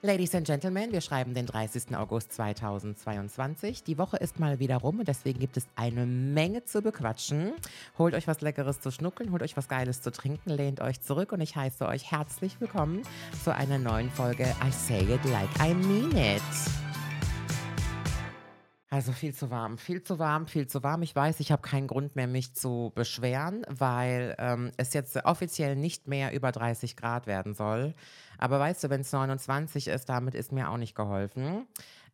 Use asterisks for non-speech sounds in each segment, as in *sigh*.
Ladies and Gentlemen, wir schreiben den 30. August 2022. Die Woche ist mal wieder rum und deswegen gibt es eine Menge zu bequatschen. Holt euch was Leckeres zu schnuckeln, holt euch was Geiles zu trinken, lehnt euch zurück und ich heiße euch herzlich willkommen zu einer neuen Folge I Say It Like I Mean It. Also viel zu warm, viel zu warm, viel zu warm. Ich weiß, ich habe keinen Grund mehr, mich zu beschweren, weil ähm, es jetzt offiziell nicht mehr über 30 Grad werden soll. Aber weißt du, wenn es 29 ist, damit ist mir auch nicht geholfen.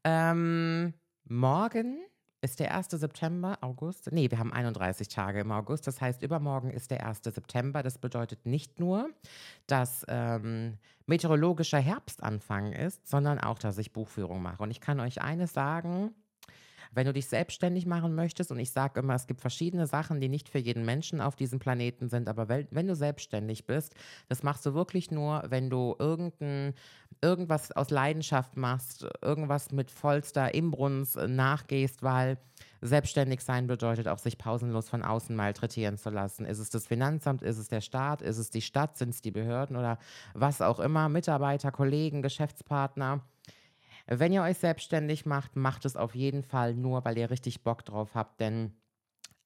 Ähm, morgen ist der 1. September, August. Nee, wir haben 31 Tage im August. Das heißt, übermorgen ist der 1. September. Das bedeutet nicht nur, dass ähm, meteorologischer Herbstanfang ist, sondern auch, dass ich Buchführung mache. Und ich kann euch eines sagen, wenn du dich selbstständig machen möchtest, und ich sage immer, es gibt verschiedene Sachen, die nicht für jeden Menschen auf diesem Planeten sind, aber wenn, du selbstständig bist, das machst du wirklich nur, wenn du irgendein, irgendwas aus Leidenschaft machst, irgendwas mit vollster Imbrunst nachgehst, weil Selbstständig sein bedeutet auch, sich pausenlos von außen malträtieren zu lassen. Ist es das Finanzamt, ist es der Staat, ist es die Stadt, sind es die Behörden oder was auch immer, Mitarbeiter, Kollegen, Geschäftspartner. Wenn ihr euch selbstständig macht, macht es auf jeden Fall nur, weil ihr richtig Bock drauf habt, denn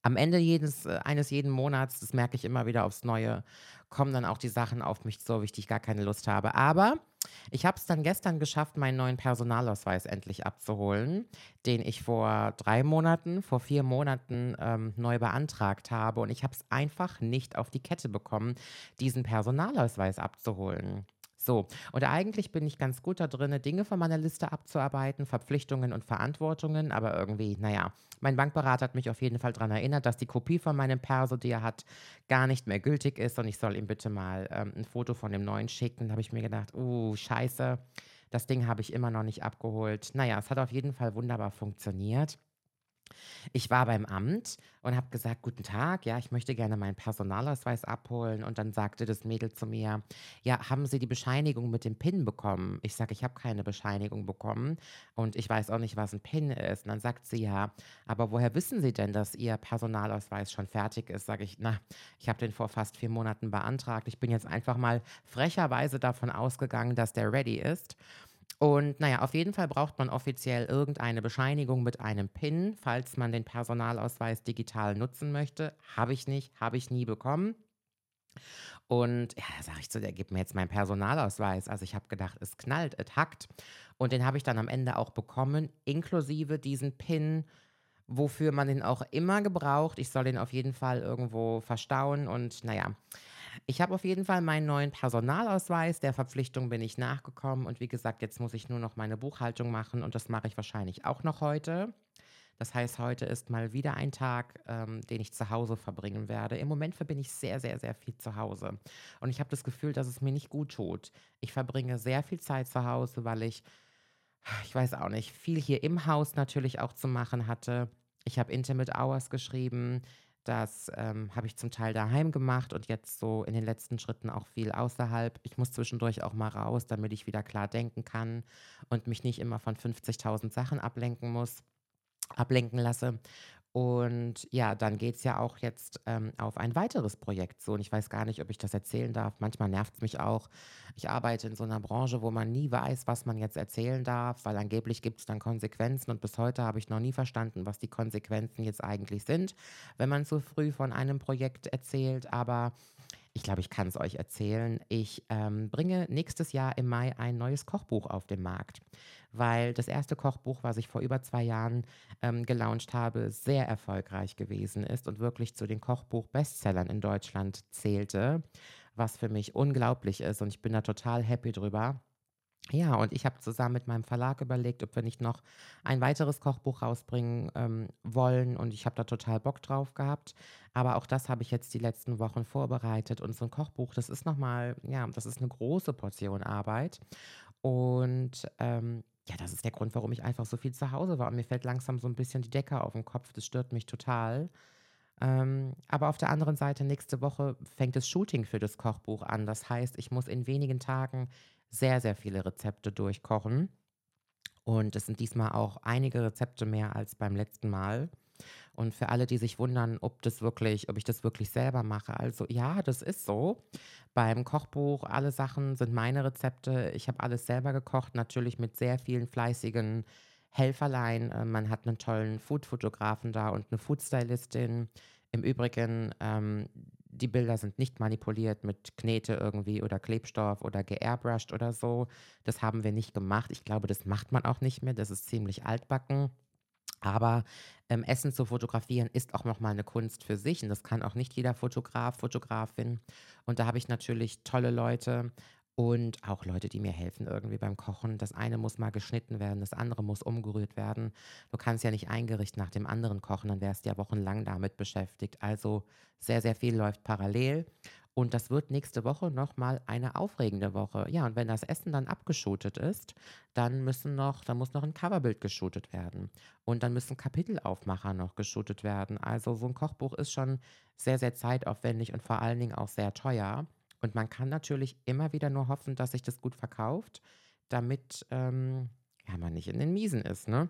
am Ende jedes, äh, eines jeden Monats, das merke ich immer wieder aufs Neue, kommen dann auch die Sachen auf mich auf die ich gar keine Lust habe. Aber ich habe es dann gestern geschafft, meinen neuen Personalausweis endlich abzuholen, den ich vor drei Monaten, vor vier Monaten ähm, neu beantragt habe. Und ich habe es einfach nicht auf die Kette bekommen, diesen Personalausweis abzuholen. So, und eigentlich bin ich ganz gut da drin, Dinge von meiner Liste abzuarbeiten, Verpflichtungen und Verantwortungen, aber irgendwie, naja, mein Bankberater hat mich auf jeden Fall daran erinnert, dass die Kopie von meinem Perso, die er hat, gar nicht mehr gültig ist und ich soll ihm bitte mal ähm, ein Foto von dem neuen schicken. Da habe ich mir gedacht, uh, scheiße, das Ding habe ich immer noch nicht abgeholt. Naja, es hat auf jeden Fall wunderbar funktioniert. Ich war beim Amt und habe gesagt, guten Tag, ja, ich möchte gerne meinen Personalausweis abholen. Und dann sagte das Mädel zu mir, ja, haben Sie die Bescheinigung mit dem PIN bekommen? Ich sage, ich habe keine Bescheinigung bekommen und ich weiß auch nicht, was ein PIN ist. Und dann sagt sie, ja, aber woher wissen Sie denn, dass Ihr Personalausweis schon fertig ist? Sage ich, na, ich habe den vor fast vier Monaten beantragt. Ich bin jetzt einfach mal frecherweise davon ausgegangen, dass der ready ist. Und naja, auf jeden Fall braucht man offiziell irgendeine Bescheinigung mit einem PIN, falls man den Personalausweis digital nutzen möchte. Habe ich nicht, habe ich nie bekommen. Und ja, da sage ich zu der, gib mir jetzt meinen Personalausweis. Also ich habe gedacht, es knallt, es hackt. Und den habe ich dann am Ende auch bekommen, inklusive diesen PIN, wofür man den auch immer gebraucht. Ich soll den auf jeden Fall irgendwo verstauen. Und naja, ich habe auf jeden Fall meinen neuen Personalausweis. Der Verpflichtung bin ich nachgekommen. Und wie gesagt, jetzt muss ich nur noch meine Buchhaltung machen. Und das mache ich wahrscheinlich auch noch heute. Das heißt, heute ist mal wieder ein Tag, ähm, den ich zu Hause verbringen werde. Im Moment verbinde ich sehr, sehr, sehr viel zu Hause. Und ich habe das Gefühl, dass es mir nicht gut tut. Ich verbringe sehr viel Zeit zu Hause, weil ich, ich weiß auch nicht, viel hier im Haus natürlich auch zu machen hatte. Ich habe Intimate Hours geschrieben. Das ähm, habe ich zum Teil daheim gemacht und jetzt so in den letzten Schritten auch viel außerhalb. Ich muss zwischendurch auch mal raus, damit ich wieder klar denken kann und mich nicht immer von 50.000 Sachen ablenken muss, ablenken lasse. Und ja, dann geht es ja auch jetzt ähm, auf ein weiteres Projekt so. Und ich weiß gar nicht, ob ich das erzählen darf. Manchmal nervt es mich auch. Ich arbeite in so einer Branche, wo man nie weiß, was man jetzt erzählen darf, weil angeblich gibt es dann Konsequenzen. Und bis heute habe ich noch nie verstanden, was die Konsequenzen jetzt eigentlich sind, wenn man zu früh von einem Projekt erzählt. Aber ich glaube, ich kann es euch erzählen. Ich ähm, bringe nächstes Jahr im Mai ein neues Kochbuch auf den Markt weil das erste Kochbuch, was ich vor über zwei Jahren ähm, gelauncht habe, sehr erfolgreich gewesen ist und wirklich zu den Kochbuch-Bestsellern in Deutschland zählte, was für mich unglaublich ist und ich bin da total happy drüber. Ja, und ich habe zusammen mit meinem Verlag überlegt, ob wir nicht noch ein weiteres Kochbuch rausbringen ähm, wollen. Und ich habe da total Bock drauf gehabt. Aber auch das habe ich jetzt die letzten Wochen vorbereitet. Und so ein Kochbuch, das ist nochmal, ja, das ist eine große Portion Arbeit. Und ähm, ja, das ist der Grund, warum ich einfach so viel zu Hause war. Und mir fällt langsam so ein bisschen die Decke auf den Kopf. Das stört mich total. Ähm, aber auf der anderen Seite, nächste Woche fängt das Shooting für das Kochbuch an. Das heißt, ich muss in wenigen Tagen sehr, sehr viele Rezepte durchkochen. Und es sind diesmal auch einige Rezepte mehr als beim letzten Mal. Und für alle, die sich wundern, ob das wirklich, ob ich das wirklich selber mache. Also ja, das ist so. Beim Kochbuch, alle Sachen sind meine Rezepte. Ich habe alles selber gekocht, natürlich mit sehr vielen fleißigen Helferlein. Äh, man hat einen tollen Food-Fotografen da und eine Food-Stylistin. Im Übrigen, ähm, die Bilder sind nicht manipuliert mit Knete irgendwie oder Klebstoff oder geairbrushed oder so. Das haben wir nicht gemacht. Ich glaube, das macht man auch nicht mehr. Das ist ziemlich altbacken. Aber ähm, Essen zu fotografieren ist auch nochmal eine Kunst für sich und das kann auch nicht jeder Fotograf, Fotografin. Und da habe ich natürlich tolle Leute und auch Leute, die mir helfen irgendwie beim Kochen. Das eine muss mal geschnitten werden, das andere muss umgerührt werden. Du kannst ja nicht ein Gericht nach dem anderen kochen, dann wärst du ja wochenlang damit beschäftigt. Also sehr, sehr viel läuft parallel. Und das wird nächste Woche nochmal eine aufregende Woche. Ja, und wenn das Essen dann abgeschootet ist, dann müssen noch, dann muss noch ein Coverbild geshootet werden. Und dann müssen Kapitelaufmacher noch geshootet werden. Also so ein Kochbuch ist schon sehr, sehr zeitaufwendig und vor allen Dingen auch sehr teuer. Und man kann natürlich immer wieder nur hoffen, dass sich das gut verkauft, damit ähm, ja, man nicht in den Miesen ist, ne?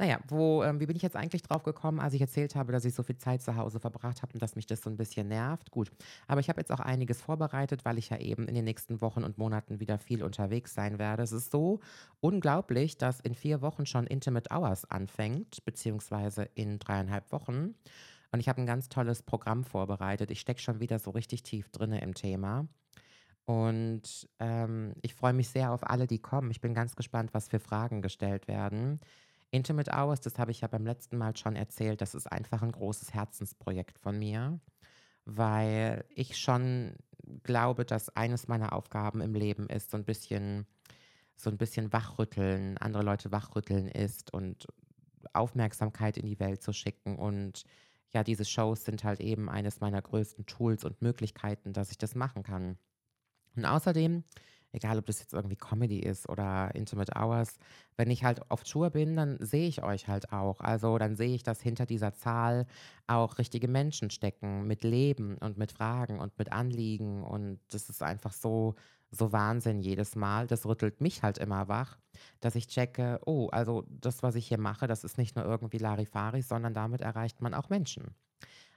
Naja, wo, ähm, wie bin ich jetzt eigentlich drauf gekommen, als ich erzählt habe, dass ich so viel Zeit zu Hause verbracht habe und dass mich das so ein bisschen nervt? Gut, aber ich habe jetzt auch einiges vorbereitet, weil ich ja eben in den nächsten Wochen und Monaten wieder viel unterwegs sein werde. Es ist so unglaublich, dass in vier Wochen schon Intimate Hours anfängt, beziehungsweise in dreieinhalb Wochen. Und ich habe ein ganz tolles Programm vorbereitet. Ich stecke schon wieder so richtig tief drinne im Thema. Und ähm, ich freue mich sehr auf alle, die kommen. Ich bin ganz gespannt, was für Fragen gestellt werden. Intimate Hours, das habe ich ja beim letzten Mal schon erzählt, das ist einfach ein großes Herzensprojekt von mir, weil ich schon glaube, dass eines meiner Aufgaben im Leben ist, so ein bisschen, so ein bisschen wachrütteln, andere Leute wachrütteln ist und Aufmerksamkeit in die Welt zu schicken und ja, diese Shows sind halt eben eines meiner größten Tools und Möglichkeiten, dass ich das machen kann. Und außerdem, egal ob das jetzt irgendwie Comedy ist oder Intimate Hours, wenn ich halt auf Tour bin, dann sehe ich euch halt auch. Also dann sehe ich, dass hinter dieser Zahl auch richtige Menschen stecken mit Leben und mit Fragen und mit Anliegen. Und das ist einfach so, so Wahnsinn jedes Mal. Das rüttelt mich halt immer wach, dass ich checke, oh, also das, was ich hier mache, das ist nicht nur irgendwie Larifari, sondern damit erreicht man auch Menschen.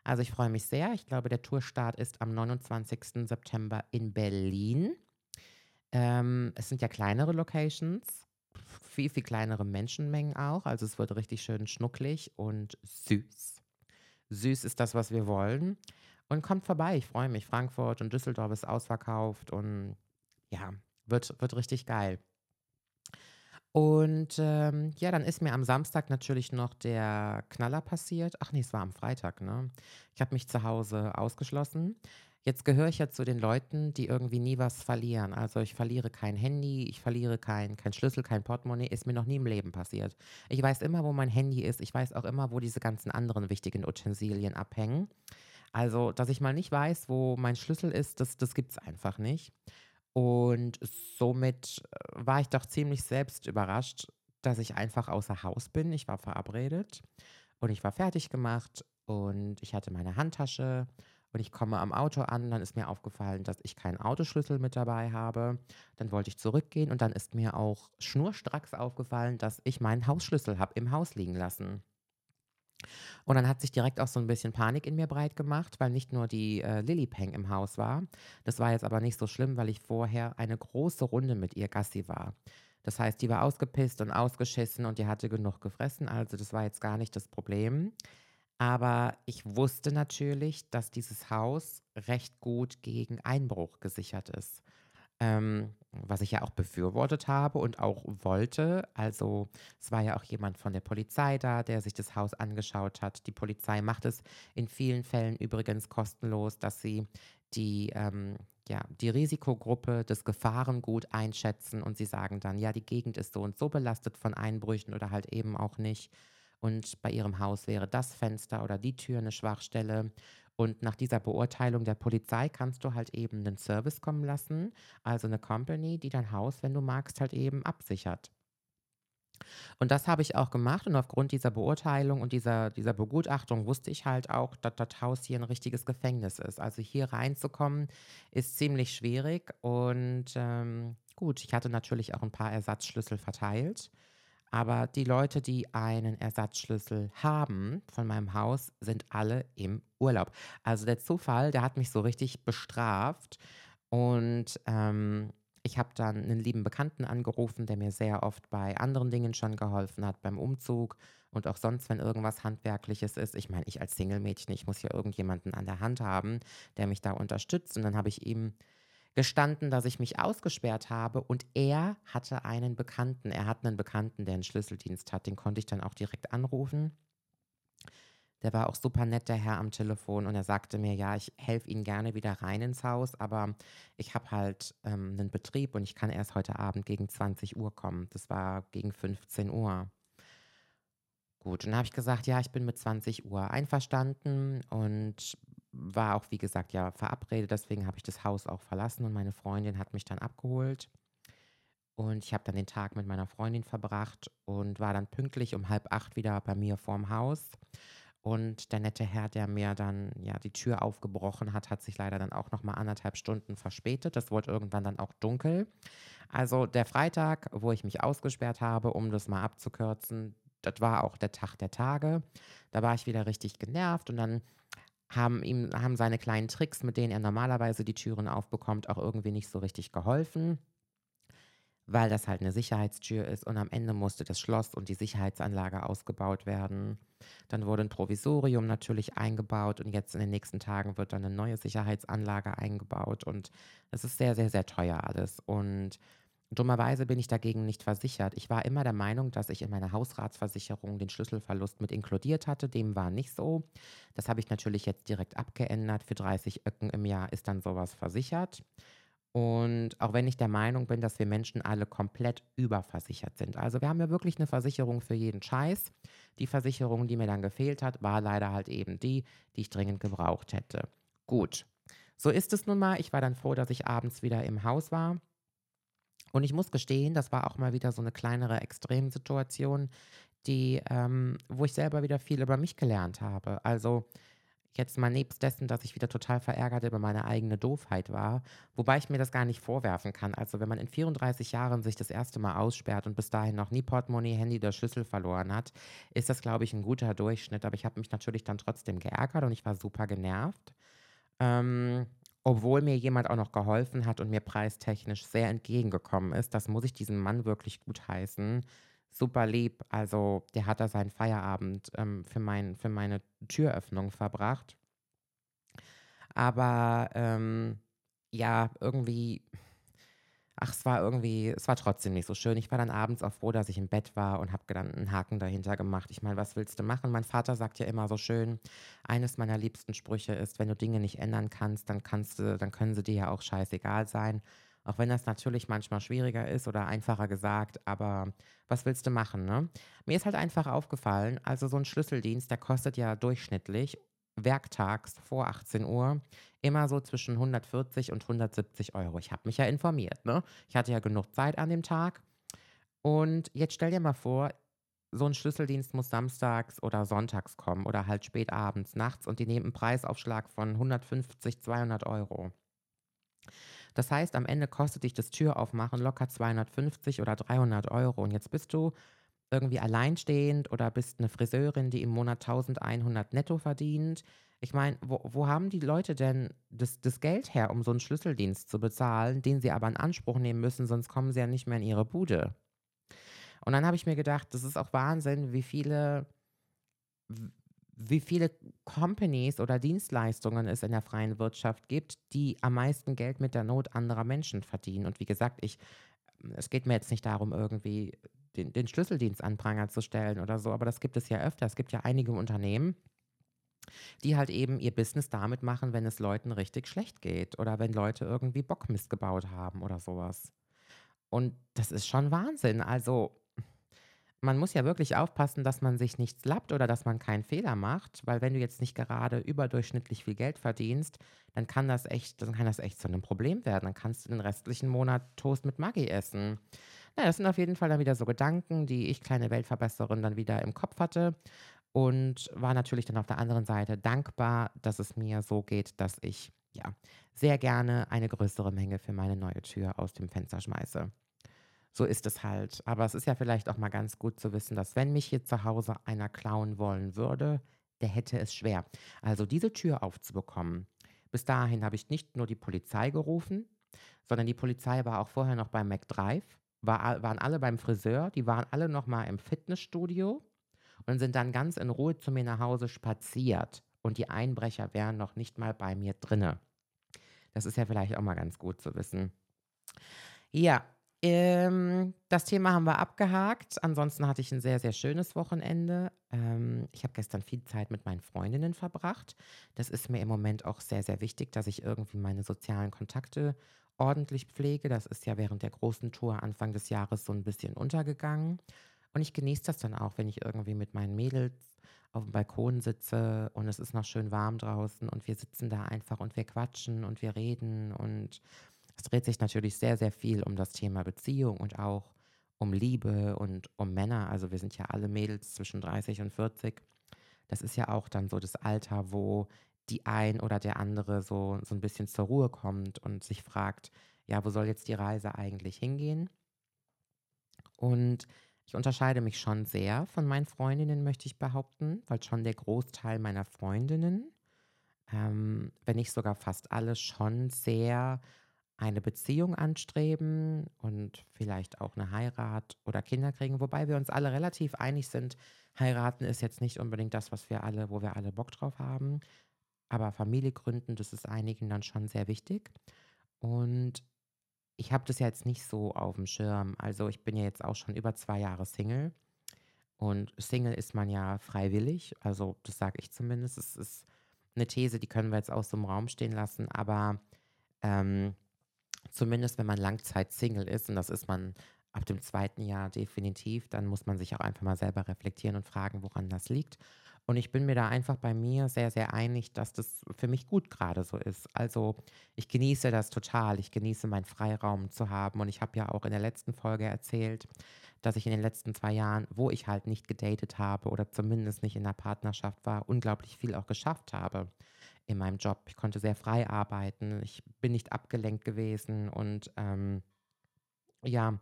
Also ich freue mich sehr. Ich glaube, der Tourstart ist am 29. September in Berlin. Ähm, es sind ja kleinere Locations, viel, viel kleinere Menschenmengen auch. Also es wird richtig schön schnucklig und süß. Süß ist das, was wir wollen. Und kommt vorbei, ich freue mich. Frankfurt und Düsseldorf ist ausverkauft und ja, wird, wird richtig geil. Und ähm, ja, dann ist mir am Samstag natürlich noch der Knaller passiert. Ach nee, es war am Freitag, ne? Ich habe mich zu Hause ausgeschlossen. Jetzt gehöre ich ja zu den Leuten, die irgendwie nie was verlieren. Also ich verliere kein Handy, ich verliere kein, kein Schlüssel, kein Portemonnaie. Ist mir noch nie im Leben passiert. Ich weiß immer, wo mein Handy ist. Ich weiß auch immer, wo diese ganzen anderen wichtigen Utensilien abhängen. Also, dass ich mal nicht weiß, wo mein Schlüssel ist, das, das gibt es einfach nicht. Und somit äh, war ich doch ziemlich selbst überrascht, dass ich einfach außer Haus bin. Ich war verabredet und ich war fertig gemacht und ich hatte meine Handtasche und ich komme am Auto an. Dann ist mir aufgefallen, dass ich keinen Autoschlüssel mit dabei habe. Dann wollte ich zurückgehen und dann ist mir auch schnurstracks aufgefallen, dass ich meinen Hausschlüssel habe im Haus liegen lassen. Und dann hat sich direkt auch so ein bisschen Panik in mir breit gemacht, weil nicht nur die äh, Lilly Peng im Haus war. Das war jetzt aber nicht so schlimm, weil ich vorher eine große Runde mit ihr Gassi war. Das heißt, die war ausgepisst und ausgeschissen und die hatte genug gefressen. Also das war jetzt gar nicht das Problem. Aber ich wusste natürlich, dass dieses Haus recht gut gegen Einbruch gesichert ist ähm, was ich ja auch befürwortet habe und auch wollte. Also es war ja auch jemand von der Polizei da, der sich das Haus angeschaut hat. Die Polizei macht es in vielen Fällen übrigens kostenlos, dass sie die, ähm, ja, die Risikogruppe, das Gefahrengut einschätzen und sie sagen dann, ja, die Gegend ist so und so belastet von Einbrüchen oder halt eben auch nicht. Und bei ihrem Haus wäre das Fenster oder die Tür eine Schwachstelle. Und nach dieser Beurteilung der Polizei kannst du halt eben einen Service kommen lassen, also eine Company, die dein Haus, wenn du magst, halt eben absichert. Und das habe ich auch gemacht und aufgrund dieser Beurteilung und dieser, dieser Begutachtung wusste ich halt auch, dass das Haus hier ein richtiges Gefängnis ist. Also hier reinzukommen ist ziemlich schwierig und ähm, gut, ich hatte natürlich auch ein paar Ersatzschlüssel verteilt. Aber die Leute, die einen Ersatzschlüssel haben von meinem Haus, sind alle im Urlaub. Also der Zufall, der hat mich so richtig bestraft. Und ähm, ich habe dann einen lieben Bekannten angerufen, der mir sehr oft bei anderen Dingen schon geholfen hat, beim Umzug und auch sonst, wenn irgendwas Handwerkliches ist. Ich meine, ich als Single-Mädchen, ich muss ja irgendjemanden an der Hand haben, der mich da unterstützt. Und dann habe ich ihm gestanden, dass ich mich ausgesperrt habe und er hatte einen Bekannten. Er hat einen Bekannten, der einen Schlüsseldienst hat. Den konnte ich dann auch direkt anrufen. Der war auch super nett, der Herr am Telefon, und er sagte mir, ja, ich helfe Ihnen gerne wieder rein ins Haus, aber ich habe halt ähm, einen Betrieb und ich kann erst heute Abend gegen 20 Uhr kommen. Das war gegen 15 Uhr. Gut, und dann habe ich gesagt, ja, ich bin mit 20 Uhr einverstanden und war auch, wie gesagt, ja, verabredet. Deswegen habe ich das Haus auch verlassen und meine Freundin hat mich dann abgeholt. Und ich habe dann den Tag mit meiner Freundin verbracht und war dann pünktlich um halb acht wieder bei mir vorm Haus. Und der nette Herr, der mir dann ja die Tür aufgebrochen hat, hat sich leider dann auch noch mal anderthalb Stunden verspätet. Das wurde irgendwann dann auch dunkel. Also der Freitag, wo ich mich ausgesperrt habe, um das mal abzukürzen, das war auch der Tag der Tage. Da war ich wieder richtig genervt und dann haben ihm haben seine kleinen Tricks, mit denen er normalerweise die Türen aufbekommt, auch irgendwie nicht so richtig geholfen weil das halt eine Sicherheitstür ist und am Ende musste das Schloss und die Sicherheitsanlage ausgebaut werden. Dann wurde ein Provisorium natürlich eingebaut und jetzt in den nächsten Tagen wird dann eine neue Sicherheitsanlage eingebaut und es ist sehr, sehr, sehr teuer alles und Dummerweise bin ich dagegen nicht versichert. Ich war immer der Meinung, dass ich in meiner Hausratsversicherung den Schlüsselverlust mit inkludiert hatte. Dem war nicht so. Das habe ich natürlich jetzt direkt abgeändert. Für 30 Öcken im Jahr ist dann sowas versichert. Und auch wenn ich der Meinung bin, dass wir Menschen alle komplett überversichert sind. Also wir haben ja wirklich eine Versicherung für jeden Scheiß. Die Versicherung, die mir dann gefehlt hat, war leider halt eben die, die ich dringend gebraucht hätte. Gut, so ist es nun mal. Ich war dann froh, dass ich abends wieder im Haus war. Und ich muss gestehen, das war auch mal wieder so eine kleinere Extremsituation, die, ähm, wo ich selber wieder viel über mich gelernt habe. Also Jetzt mal nebst dessen, dass ich wieder total verärgert über meine eigene Doofheit war, wobei ich mir das gar nicht vorwerfen kann. Also wenn man in 34 Jahren sich das erste Mal aussperrt und bis dahin noch nie Portemonnaie, Handy oder Schlüssel verloren hat, ist das, glaube ich, ein guter Durchschnitt. Aber ich habe mich natürlich dann trotzdem geärgert und ich war super genervt. Ähm, obwohl mir jemand auch noch geholfen hat und mir preistechnisch sehr entgegengekommen ist. Das muss ich diesem Mann wirklich gut heißen super lieb. Also der hat da seinen Feierabend ähm, für, mein, für meine Türöffnung verbracht. Aber ähm, ja, irgendwie, ach, es war irgendwie, es war trotzdem nicht so schön. Ich war dann abends auch froh, dass ich im Bett war und habe dann einen Haken dahinter gemacht. Ich meine, was willst du machen? Mein Vater sagt ja immer so schön, eines meiner liebsten Sprüche ist, wenn du Dinge nicht ändern kannst, dann kannst du, dann können sie dir ja auch scheißegal sein. Auch wenn das natürlich manchmal schwieriger ist oder einfacher gesagt, aber was willst du machen, ne? Mir ist halt einfach aufgefallen, also so ein Schlüsseldienst, der kostet ja durchschnittlich werktags vor 18 Uhr immer so zwischen 140 und 170 Euro. Ich habe mich ja informiert, ne? Ich hatte ja genug Zeit an dem Tag. Und jetzt stell dir mal vor, so ein Schlüsseldienst muss samstags oder sonntags kommen oder halt spät abends, nachts und die nehmen einen Preisaufschlag von 150, 200 Euro. Das heißt, am Ende kostet dich das Türaufmachen locker 250 oder 300 Euro. Und jetzt bist du irgendwie alleinstehend oder bist eine Friseurin, die im Monat 1100 netto verdient. Ich meine, wo, wo, haben die Leute denn das, das, Geld her, um so einen Schlüsseldienst zu bezahlen, den sie aber in Anspruch nehmen müssen, sonst kommen sie ja nicht mehr in ihre Bude. Und dann habe ich mir gedacht, das ist auch Wahnsinn, wie viele wie viele Companies oder Dienstleistungen es in der freien Wirtschaft gibt, die am meisten Geld mit der Not anderer Menschen verdienen. Und wie gesagt, ich, es geht mir jetzt nicht darum, irgendwie den, den Schlüsseldienst an Pranger zu stellen oder so, aber das gibt es ja öfter. Es gibt ja einige Unternehmen, die halt eben ihr Business damit machen, wenn es Leuten richtig schlecht geht oder wenn Leute irgendwie Bockmist gebaut haben oder sowas. Und das ist schon Wahnsinn. Also man muss ja wirklich aufpassen, dass man sich nichts lappt oder dass man keinen Fehler macht, weil wenn du jetzt nicht gerade überdurchschnittlich viel Geld verdienst, dann kann das echt, dann kann das echt zu einem Problem werden. Dann kannst du den restlichen Monat Toast mit Maggi essen. Na, das sind auf jeden Fall dann wieder so Gedanken, die ich, kleine Weltverbesserin, dann wieder im Kopf hatte und war natürlich dann auf der anderen Seite dankbar, dass es mir so geht, dass ich ja sehr gerne eine größere Menge für meine neue Tür aus dem Fenster schmeiße. so ist es halt. Aber es ist ja vielleicht auch mal ganz gut zu wissen, dass wenn mich hier zu Hause einer klauen wollen würde, der hätte es schwer. Also diese Tür aufzubekommen. Bis dahin habe ich nicht nur die Polizei gerufen, sondern die Polizei war auch vorher noch beim McDrive, war, waren alle beim Friseur, die waren alle noch mal im Fitnessstudio und sind dann ganz in Ruhe zu mir nach Hause spaziert. Und die Einbrecher wären noch nicht mal bei mir drinne. Das ist ja vielleicht auch mal ganz gut zu wissen. Ja, ähm, das Thema haben wir abgehakt. Ansonsten hatte ich ein sehr, sehr schönes Wochenende. Ähm, ich habe gestern viel Zeit mit meinen Freundinnen verbracht. Das ist mir im Moment auch sehr, sehr wichtig, dass ich irgendwie meine sozialen Kontakte ordentlich pflege. Das ist ja während der großen Tour Anfang des Jahres so ein bisschen untergegangen. Und ich genieße das dann auch, wenn ich irgendwie mit meinen Mädels auf dem Balkon sitze und es ist noch schön warm draußen und wir sitzen da einfach und wir quatschen und wir reden und es dreht sich natürlich sehr, sehr viel um das Thema Beziehung und auch um Liebe und um Männer. Also wir sind ja alle Mädels zwischen 30 und 40. Das ist ja auch dann so das Alter, wo die ein oder der andere so, so ein bisschen zur Ruhe kommt und sich fragt, ja, wo soll jetzt die Reise eigentlich hingehen? Und ich unterscheide mich schon sehr von meinen Freundinnen, möchte ich behaupten, weil schon der Großteil meiner Freundinnen, ähm, wenn nicht sogar fast alle, schon sehr eine Beziehung anstreben und vielleicht auch eine Heirat oder Kinder kriegen, wobei wir uns alle relativ einig sind, heiraten ist jetzt nicht unbedingt das, was wir alle, wo wir alle Bock drauf haben, aber Familie gründen, das ist einigen dann schon sehr wichtig. Und ich habe das ja jetzt nicht so auf dem Schirm. Also ich bin ja jetzt auch schon über zwei Jahre Single. Und Single ist man ja freiwillig. Also das sage ich zumindest. Es ist eine These, die können wir jetzt aus dem Raum stehen lassen. Aber ähm, Zumindest wenn man Langzeit-Single ist, und das ist man ab dem zweiten Jahr definitiv, dann muss man sich auch einfach mal selber reflektieren und fragen, woran das liegt. Und ich bin mir da einfach bei mir sehr, sehr einig, dass das für mich gut gerade so ist. Also ich genieße das total. Ich genieße meinen Freiraum zu haben. Und ich habe ja auch in der letzten Folge erzählt, dass ich in den letzten zwei Jahren, wo ich halt nicht gedatet habe oder zumindest nicht in der Partnerschaft war, unglaublich viel auch geschafft habe in meinem Job. Ich konnte sehr frei arbeiten. Ich bin nicht abgelenkt gewesen. Und ähm, ja,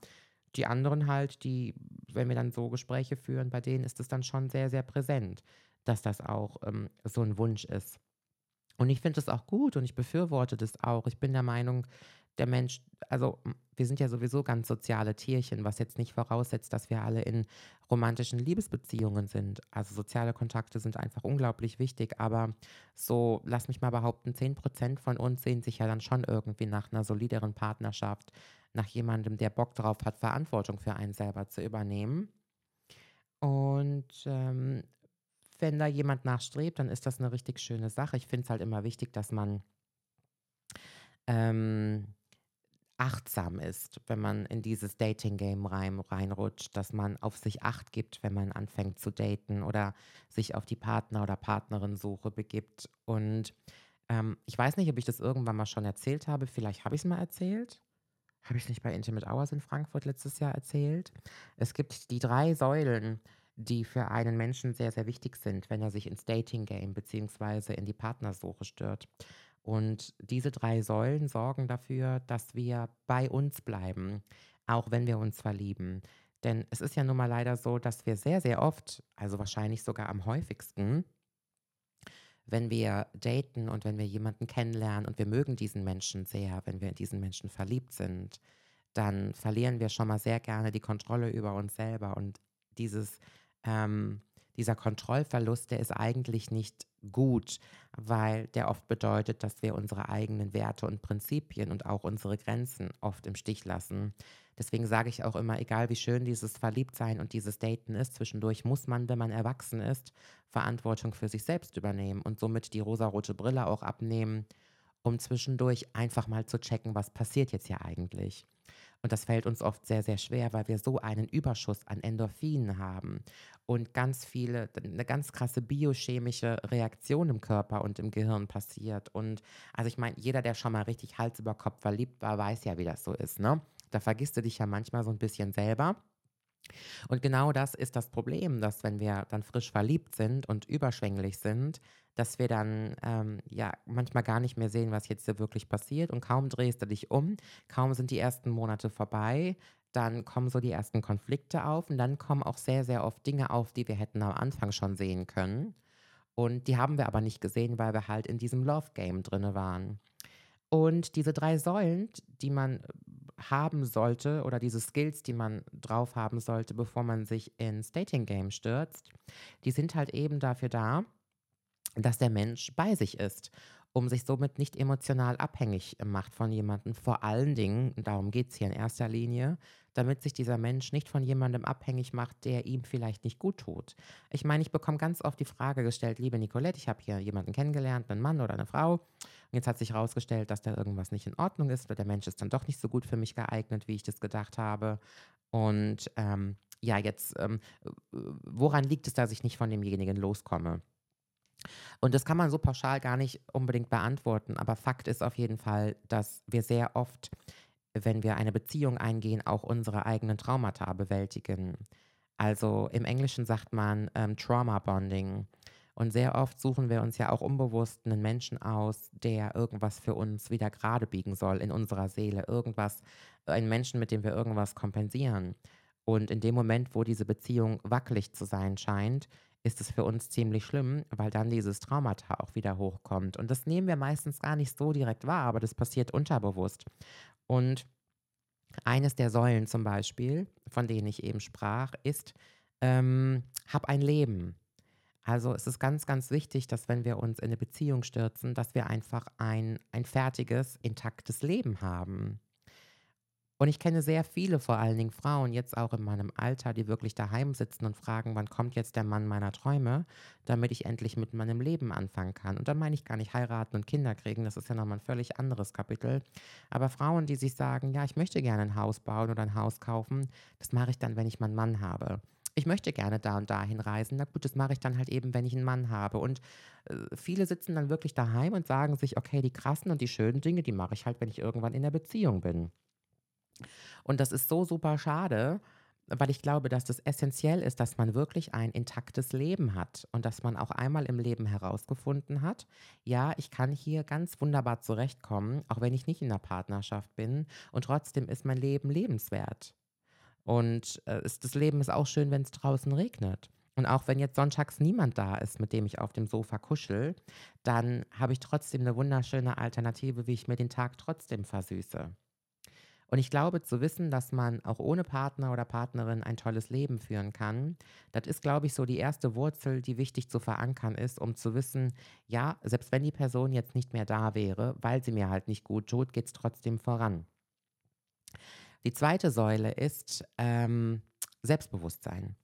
die anderen halt, die, wenn wir dann so Gespräche führen, bei denen ist es dann schon sehr, sehr präsent, dass das auch ähm, so ein Wunsch ist. Und ich finde es auch gut und ich befürworte das auch. Ich bin der Meinung, der Mensch, also wir sind ja sowieso ganz soziale Tierchen, was jetzt nicht voraussetzt, dass wir alle in romantischen Liebesbeziehungen sind. Also soziale Kontakte sind einfach unglaublich wichtig, aber so, lass mich mal behaupten, 10% von uns sehen sich ja dann schon irgendwie nach einer solideren Partnerschaft, nach jemandem, der Bock drauf hat, Verantwortung für einen selber zu übernehmen. Und ähm, wenn da jemand nachstrebt, dann ist das eine richtig schöne Sache. Ich finde es halt immer wichtig, dass man ähm, achtsam ist, wenn man in dieses Dating-Game rein, reinrutscht, dass man auf sich acht gibt, wenn man anfängt zu daten oder sich auf die Partner- oder Partnerin-Suche begibt. Und ähm, ich weiß nicht, ob ich das irgendwann mal schon erzählt habe. Vielleicht habe ich es mal erzählt. Habe ich es nicht bei Intimate Hours in Frankfurt letztes Jahr erzählt? Es gibt die drei Säulen, die für einen Menschen sehr, sehr wichtig sind, wenn er sich ins Dating-Game bzw. in die Partnersuche stört. Und diese drei Säulen sorgen dafür, dass wir bei uns bleiben, auch wenn wir uns verlieben. Denn es ist ja nun mal leider so, dass wir sehr, sehr oft, also wahrscheinlich sogar am häufigsten, wenn wir daten und wenn wir jemanden kennenlernen und wir mögen diesen Menschen sehr, wenn wir in diesen Menschen verliebt sind, dann verlieren wir schon mal sehr gerne die Kontrolle über uns selber. Und dieses ähm, dieser Kontrollverlust, der ist eigentlich nicht gut, weil der oft bedeutet, dass wir unsere eigenen Werte und Prinzipien und auch unsere Grenzen oft im Stich lassen. Deswegen sage ich auch immer, egal wie schön dieses Verliebtsein und dieses Daten ist, zwischendurch muss man, wenn man erwachsen ist, Verantwortung für sich selbst übernehmen und somit die rosarote Brille auch abnehmen, um zwischendurch einfach mal zu checken, was passiert jetzt hier eigentlich. Und das fällt uns oft sehr, sehr schwer, weil wir so einen Überschuss an Endorphinen haben und ganz viele, eine ganz krasse biochemische Reaktion im Körper und im Gehirn passiert. Und also ich meine, jeder, der schon mal richtig Hals über Kopf verliebt war, weiß ja, wie das so ist, ne? Da vergisst du dich ja manchmal so ein bisschen selber. Und genau das ist das Problem, dass wenn wir dann frisch verliebt sind und überschwänglich sind, dass wir dann ähm, ja manchmal gar nicht mehr sehen, was jetzt hier wirklich passiert. Und kaum drehst du dich um, kaum sind die ersten Monate vorbei, dann kommen so die ersten Konflikte auf und dann kommen auch sehr, sehr oft Dinge auf, die wir hätten am Anfang schon sehen können. Und die haben wir aber nicht gesehen, weil wir halt in diesem Love-Game drin waren. Und diese drei Säulen, die man haben sollte oder diese Skills, die man drauf haben sollte, bevor man sich ins Dating-Game stürzt, die sind halt eben dafür da, dass der Mensch bei sich ist, um sich somit nicht emotional abhängig macht von jemandem. Vor allen Dingen, darum geht es hier in erster Linie, damit sich dieser Mensch nicht von jemandem abhängig macht, der ihm vielleicht nicht gut tut. Ich meine, ich bekomme ganz oft die Frage gestellt, liebe Nicolette, ich habe hier jemanden kennengelernt, einen Mann oder eine Frau, und jetzt hat sich herausgestellt, dass da irgendwas nicht in Ordnung ist oder der Mensch ist dann doch nicht so gut für mich geeignet, wie ich das gedacht habe. Und ähm, ja, jetzt, ähm, woran liegt es, dass ich nicht von demjenigen loskomme? Und das kann man so pauschal gar nicht unbedingt beantworten, aber Fakt ist auf jeden Fall, dass wir sehr oft, wenn wir eine Beziehung eingehen, auch unsere eigenen Traumata bewältigen. Also im Englischen sagt man ähm, Trauma Bonding. Und sehr oft suchen wir uns ja auch unbewusst einen Menschen aus, der irgendwas für uns wieder gerade biegen soll in unserer Seele. Irgendwas, einen Menschen, mit dem wir irgendwas kompensieren. Und in dem Moment, wo diese Beziehung wackelig zu sein scheint, ist es für uns ziemlich schlimm, weil dann dieses Traumata auch wieder hochkommt. Und das nehmen wir meistens gar nicht so direkt wahr, aber das passiert unterbewusst. Und eines der Säulen zum Beispiel, von denen ich eben sprach, ist, ähm, hab ein Leben. Also es ist ganz, ganz wichtig, dass wenn wir uns in eine Beziehung stürzen, dass wir einfach ein, ein fertiges, intaktes Leben haben. Und ich kenne sehr viele, vor allen Dingen Frauen, jetzt auch in meinem Alter, die wirklich daheim sitzen und fragen, wann kommt jetzt der Mann meiner Träume, damit ich endlich mit meinem Leben anfangen kann. Und da meine ich gar nicht heiraten und Kinder kriegen, das ist ja nochmal ein völlig anderes Kapitel. Aber Frauen, die sich sagen, ja, ich möchte gerne ein Haus bauen oder ein Haus kaufen, das mache ich dann, wenn ich meinen Mann habe ich möchte gerne da und dahin reisen. Na gut, das mache ich dann halt eben, wenn ich einen Mann habe. Und äh, viele sitzen dann wirklich daheim und sagen sich, okay, die krassen und die schönen Dinge, die mache ich halt, wenn ich irgendwann in der Beziehung bin. Und das ist so super schade, weil ich glaube, dass das essentiell ist, dass man wirklich ein intaktes Leben hat und dass man auch einmal im Leben herausgefunden hat, ja, ich kann hier ganz wunderbar zurechtkommen, auch wenn ich nicht in der Partnerschaft bin und trotzdem ist mein Leben lebenswert. Und äh, ist, das Leben ist auch schön, wenn es draußen regnet. Und auch wenn jetzt sonntags niemand da ist, mit dem ich auf dem Sofa kuschel, dann habe ich trotzdem eine wunderschöne Alternative, wie ich mir den Tag trotzdem versüße. Und ich glaube, zu wissen, dass man auch ohne Partner oder Partnerin ein tolles Leben führen kann, das ist, glaube ich, so die erste Wurzel, die wichtig zu verankern ist, um zu wissen, ja, selbst wenn die Person jetzt nicht mehr da wäre, weil sie mir halt nicht gut tut, geht es trotzdem voran. Die zweite Säule ist ähm, Selbstbewusstsein.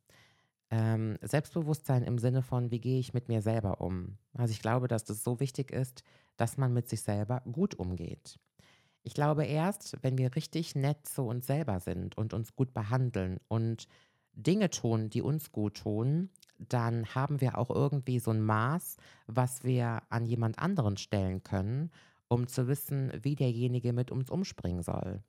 Ähm, Selbstbewusstsein im Sinne von, wie gehe ich mit mir selber um? Also ich glaube, dass das so wichtig ist, dass man mit sich selber gut umgeht. Ich glaube erst, wenn wir richtig nett zu uns selber sind und uns gut behandeln und Dinge tun, die uns gut tun, dann haben wir auch irgendwie so ein Maß, was wir an jemand anderen stellen können, um zu wissen, wie derjenige mit uns umspringen soll.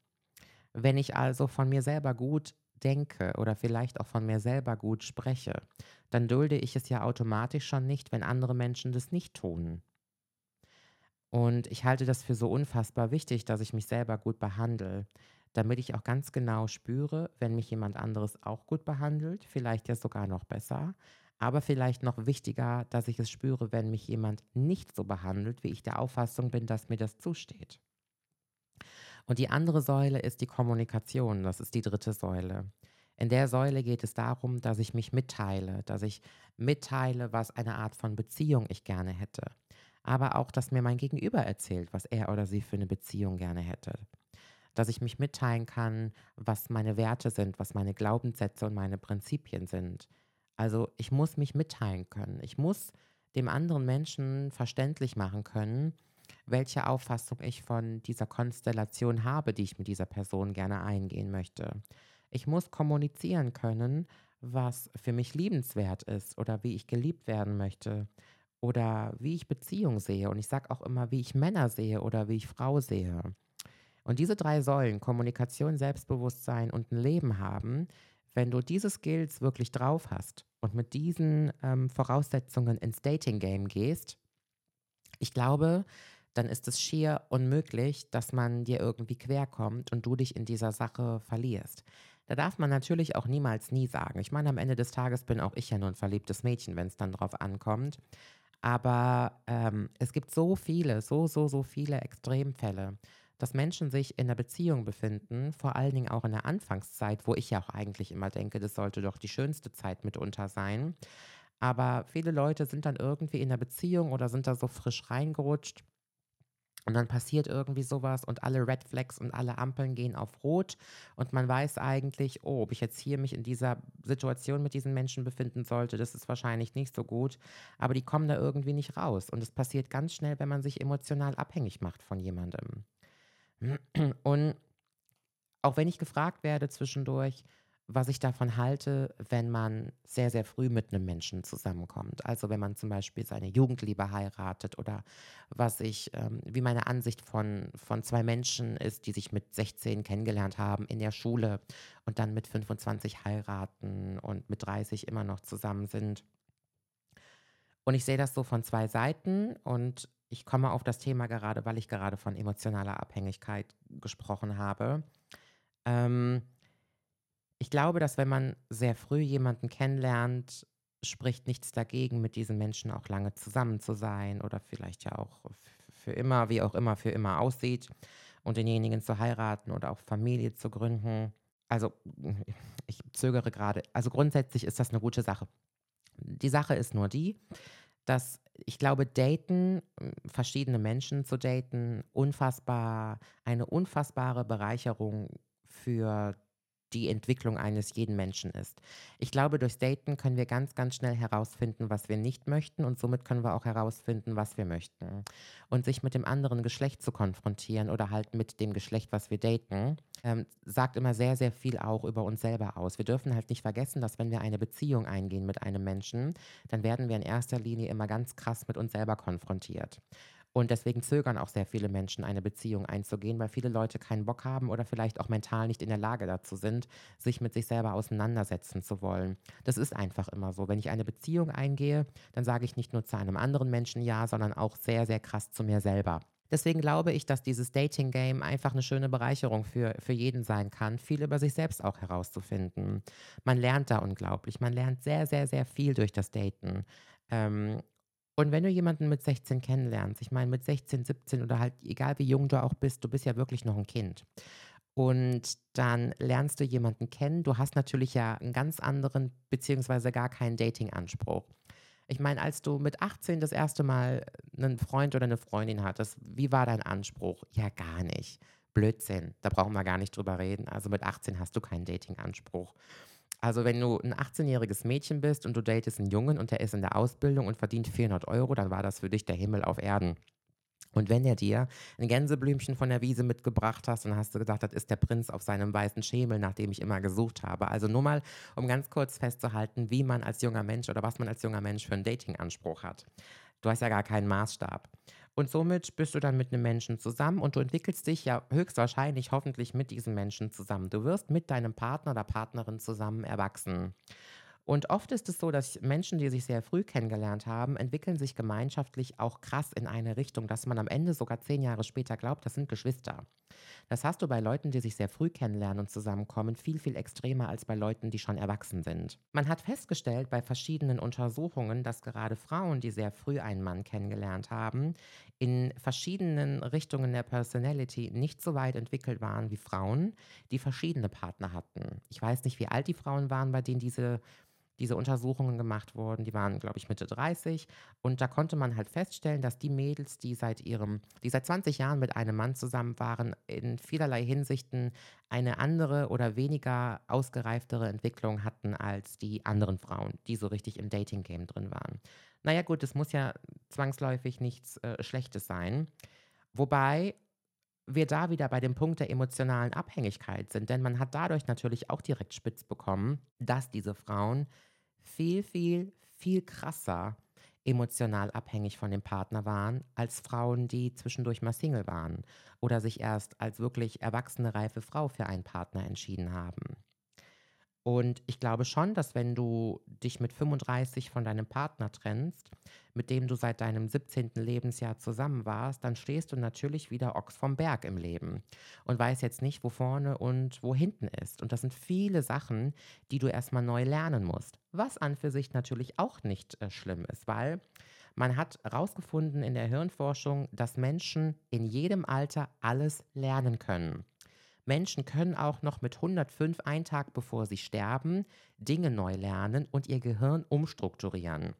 Wenn ich also von mir selber gut denke oder vielleicht auch von mir selber gut spreche, dann dulde ich es ja automatisch schon nicht, wenn andere Menschen das nicht tun. Und ich halte das für so unfassbar wichtig, dass ich mich selber gut behandle, damit ich auch ganz genau spüre, wenn mich jemand anderes auch gut behandelt, vielleicht ja sogar noch besser, aber vielleicht noch wichtiger, dass ich es spüre, wenn mich jemand nicht so behandelt, wie ich der Auffassung bin, dass mir das zusteht. Und die andere Säule ist die Kommunikation, das ist die dritte Säule. In der Säule geht es darum, dass ich mich mitteile, dass ich mitteile, was eine Art von Beziehung ich gerne hätte aber auch, dass mir mein Gegenüber erzählt, was er oder sie für eine Beziehung gerne hätte. Dass ich mich mitteilen kann, was meine Werte sind, was meine Glaubenssätze und meine Prinzipien sind. Also ich muss mich mitteilen können. Ich muss dem anderen Menschen verständlich machen können, welche Auffassung ich von dieser Konstellation habe, die ich mit dieser Person gerne eingehen möchte. Ich muss kommunizieren können, was für mich liebenswert ist oder wie ich geliebt werden möchte, oder wie ich Beziehung sehe. Und ich sage auch immer, wie ich Männer sehe oder wie ich Frau sehe. Und diese drei Säulen, Kommunikation, Selbstbewusstsein und ein Leben haben, wenn du diese Skills wirklich drauf hast und mit diesen ähm, Voraussetzungen ins Dating-Game gehst, ich glaube, dann ist es schier unmöglich, dass man dir irgendwie querkommt und du dich in dieser Sache verlierst. Da darf man natürlich auch niemals nie sagen. Ich meine, am Ende des Tages bin auch ich ja nur ein verliebtes Mädchen, wenn es dann drauf ankommt. Aber ähm, es gibt so viele, so, so, so viele Extremfälle, dass Menschen sich in einer Beziehung befinden, vor allen Dingen auch in der Anfangszeit, wo ich ja auch eigentlich immer denke, das sollte doch die schönste Zeit mitunter sein. Aber viele Leute sind dann irgendwie in der Beziehung oder sind da so frisch reingerutscht und dann passiert irgendwie sowas und alle Red Flags und alle Ampeln gehen auf Rot und man weiß eigentlich, oh, ob ich jetzt hier mich in dieser Situation mit diesen Menschen befinden sollte, das ist wahrscheinlich nicht so gut. Aber die kommen da irgendwie nicht raus. Und es passiert ganz schnell, wenn man sich emotional abhängig macht von jemandem. Und auch wenn ich gefragt werde zwischendurch, was ich davon halte, wenn man sehr, sehr früh mit einem Menschen zusammenkommt. Also wenn man zum Beispiel seine Jugendliebe heiratet oder was ich, ähm, wie meine Ansicht von, von zwei Menschen ist, die sich mit 16 kennengelernt haben in der Schule und dann mit 25 heiraten und mit 30 immer noch zusammen sind. Und ich sehe das so von zwei Seiten und ich komme auf das Thema gerade, weil ich gerade von emotionaler Abhängigkeit gesprochen habe. Ähm, ich glaube, dass wenn man sehr früh jemanden kennenlernt, spricht nichts dagegen, mit diesen Menschen auch lange zusammen zu sein oder vielleicht ja auch für immer, wie auch immer für immer aussieht und denjenigen zu heiraten oder auch Familie zu gründen. Also *laughs* ich zögere gerade. Also grundsätzlich ist das eine gute Sache. Die Sache ist nur die, dass ich glaube, daten, verschiedene Menschen zu daten, unfassbar, eine unfassbare Bereicherung für die Entwicklung eines jeden Menschen ist. Ich glaube, durchs Daten können wir ganz, ganz schnell herausfinden, was wir nicht möchten und somit können wir auch herausfinden, was wir möchten. Und sich mit dem anderen Geschlecht zu konfrontieren oder halt mit dem Geschlecht, was wir daten, ähm, sagt immer sehr, sehr viel auch über uns selber aus. Wir dürfen halt nicht vergessen, dass wenn wir eine Beziehung eingehen mit einem Menschen, dann werden wir in erster Linie immer ganz krass mit uns selber konfrontiert. Und deswegen zögern auch sehr viele Menschen, eine Beziehung einzugehen, weil viele Leute keinen Bock haben oder vielleicht auch mental nicht in der Lage dazu sind, sich mit sich selber auseinandersetzen zu wollen. Das ist einfach immer so. Wenn ich eine Beziehung eingehe, dann sage ich nicht nur zu einem anderen Menschen Ja, sondern auch sehr, sehr krass zu mir selber. Deswegen glaube ich, dass dieses Dating-Game einfach eine schöne Bereicherung für, für jeden sein kann, viel über sich selbst auch herauszufinden. Man lernt da unglaublich. Man lernt sehr, sehr, sehr viel durch das Daten. Ähm, und wenn du jemanden mit 16 kennenlernst, ich meine mit 16, 17 oder halt egal wie jung du auch bist, du bist ja wirklich noch ein Kind. Und dann lernst du jemanden kennen. Du hast natürlich ja einen ganz anderen, beziehungsweise gar keinen Dating-Anspruch. Ich meine, als du mit 18 das erste Mal einen Freund oder eine Freundin hattest, wie war dein Anspruch? Ja, gar nicht. Blödsinn. Da brauchen wir gar nicht drüber reden. Also mit 18 hast du keinen Dating-Anspruch. Also wenn du ein 18-jähriges Mädchen bist und du datest einen Jungen und der ist in der Ausbildung und verdient 400 Euro, dann war das für dich der Himmel auf Erden. Und wenn er dir ein Gänseblümchen von der Wiese mitgebracht hast, dann hast du gedacht, das ist der Prinz auf seinem weißen Schemel, nach dem ich immer gesucht habe. Also nur mal, um ganz kurz festzuhalten, wie man als junger Mensch oder was man als junger Mensch für einen Dating-Anspruch hat. Du hast ja gar keinen Maßstab. Und somit bist du dann mit einem Menschen zusammen und du entwickelst dich ja höchstwahrscheinlich hoffentlich mit diesem Menschen zusammen. Du wirst mit deinem Partner oder Partnerin zusammen erwachsen. Und oft ist es so, dass Menschen, die sich sehr früh kennengelernt haben, entwickeln sich gemeinschaftlich auch krass in eine Richtung, dass man am Ende sogar zehn Jahre später glaubt, das sind Geschwister. Das hast du bei Leuten, die sich sehr früh kennenlernen und zusammenkommen, viel, viel extremer als bei Leuten, die schon erwachsen sind. Man hat festgestellt bei verschiedenen Untersuchungen, dass gerade Frauen, die sehr früh einen Mann kennengelernt haben, in verschiedenen Richtungen der Personality nicht so weit entwickelt waren wie Frauen, die verschiedene Partner hatten. Ich weiß nicht, wie alt die Frauen waren, bei denen diese diese Untersuchungen gemacht wurden. Die waren, glaube ich, Mitte 30. Und da konnte man halt feststellen, dass die Mädels, die seit ihrem, die seit 20 Jahren mit einem Mann zusammen waren, in vielerlei Hinsichten eine andere oder weniger ausgereiftere Entwicklung hatten als die anderen Frauen, die so richtig im Dating-Game drin waren. Naja, gut, es muss ja zwangsläufig nichts äh, Schlechtes sein. Wobei wir da wieder bei dem Punkt der emotionalen Abhängigkeit sind, denn man hat dadurch natürlich auch direkt spitz bekommen, dass diese Frauen viel, viel, viel krasser emotional abhängig von dem Partner waren, als Frauen, die zwischendurch mal Single waren oder sich erst als wirklich erwachsene, reife Frau für einen Partner entschieden haben. Und ich glaube schon, dass wenn du dich mit 35 von deinem Partner trennst, mit dem du seit deinem 17. Lebensjahr zusammen warst, dann stehst du natürlich wieder Ochs vom Berg im Leben und weißt jetzt nicht, wo vorne und wo hinten ist. Und das sind viele Sachen, die du erstmal neu lernen musst. Was an für sich natürlich auch nicht äh, schlimm ist, weil man hat herausgefunden in der Hirnforschung, dass Menschen in jedem Alter alles lernen können. Menschen können auch noch mit 105 einen Tag bevor sie sterben Dinge neu lernen und ihr Gehirn umstrukturieren.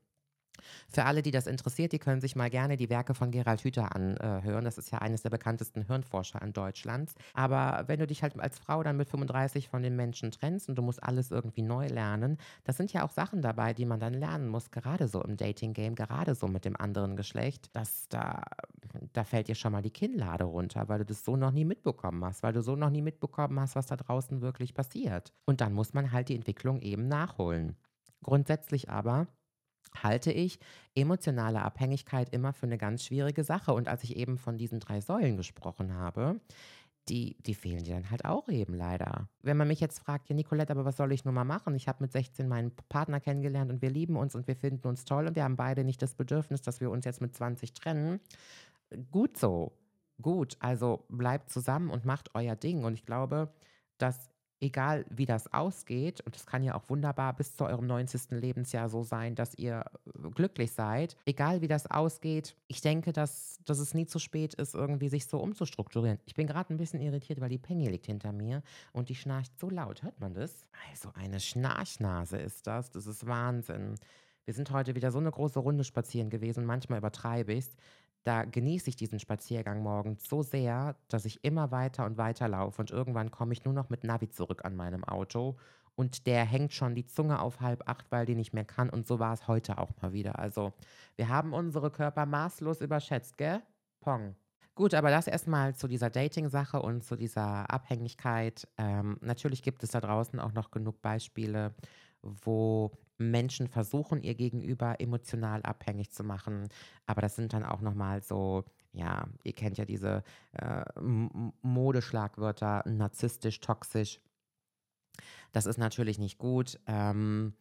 Für alle, die das interessiert, die können sich mal gerne die Werke von Gerald Hüther anhören. Das ist ja eines der bekanntesten Hirnforscher in Deutschland. Aber wenn du dich halt als Frau dann mit 35 von den Menschen trennst und du musst alles irgendwie neu lernen, das sind ja auch Sachen dabei, die man dann lernen muss, gerade so im Dating-Game, gerade so mit dem anderen Geschlecht, dass da, da fällt dir schon mal die Kinnlade runter, weil du das so noch nie mitbekommen hast, weil du so noch nie mitbekommen hast, was da draußen wirklich passiert. Und dann muss man halt die Entwicklung eben nachholen. Grundsätzlich aber halte ich emotionale Abhängigkeit immer für eine ganz schwierige Sache. Und als ich eben von diesen drei Säulen gesprochen habe, die, die fehlen dir dann halt auch eben leider. Wenn man mich jetzt fragt, ja Nicolette, aber was soll ich nun mal machen? Ich habe mit 16 meinen Partner kennengelernt und wir lieben uns und wir finden uns toll und wir haben beide nicht das Bedürfnis, dass wir uns jetzt mit 20 trennen. Gut so, gut. Also bleibt zusammen und macht euer Ding. Und ich glaube, dass egal wie das ausgeht, und es kann ja auch wunderbar bis zu eurem 90. Lebensjahr so sein, dass ihr äh, glücklich seid, egal wie das ausgeht, ich denke, dass, dass es nie zu spät ist, irgendwie sich so umzustrukturieren. Ich bin gerade ein bisschen irritiert, weil die Penny liegt hinter mir und die schnarcht so laut. Hört man das? Also eine Schnarchnase ist das. Das ist Wahnsinn. Wir sind heute wieder so eine große Runde spazieren gewesen. Manchmal übertreibe ich es da genieße ich diesen Spaziergang morgens so sehr, dass ich immer weiter und weiter laufe und irgendwann komme ich nur noch mit Navi zurück an meinem Auto und der hängt schon die Zunge auf halb acht, weil die nicht mehr kann und so war es heute auch mal wieder. Also wir haben unsere Körper maßlos überschätzt, gell? Pong. Gut, aber das erstmal zu dieser Dating-Sache und zu dieser Abhängigkeit. Ähm, natürlich gibt es da draußen auch noch genug Beispiele, wo Menschen versuchen, ihr Gegenüber emotional abhängig zu machen. Aber das sind dann auch nochmal so, ja, ihr kennt ja diese äh, Modeschlagwörter, narzisstisch, toxisch. Das ist natürlich nicht gut. Ähm,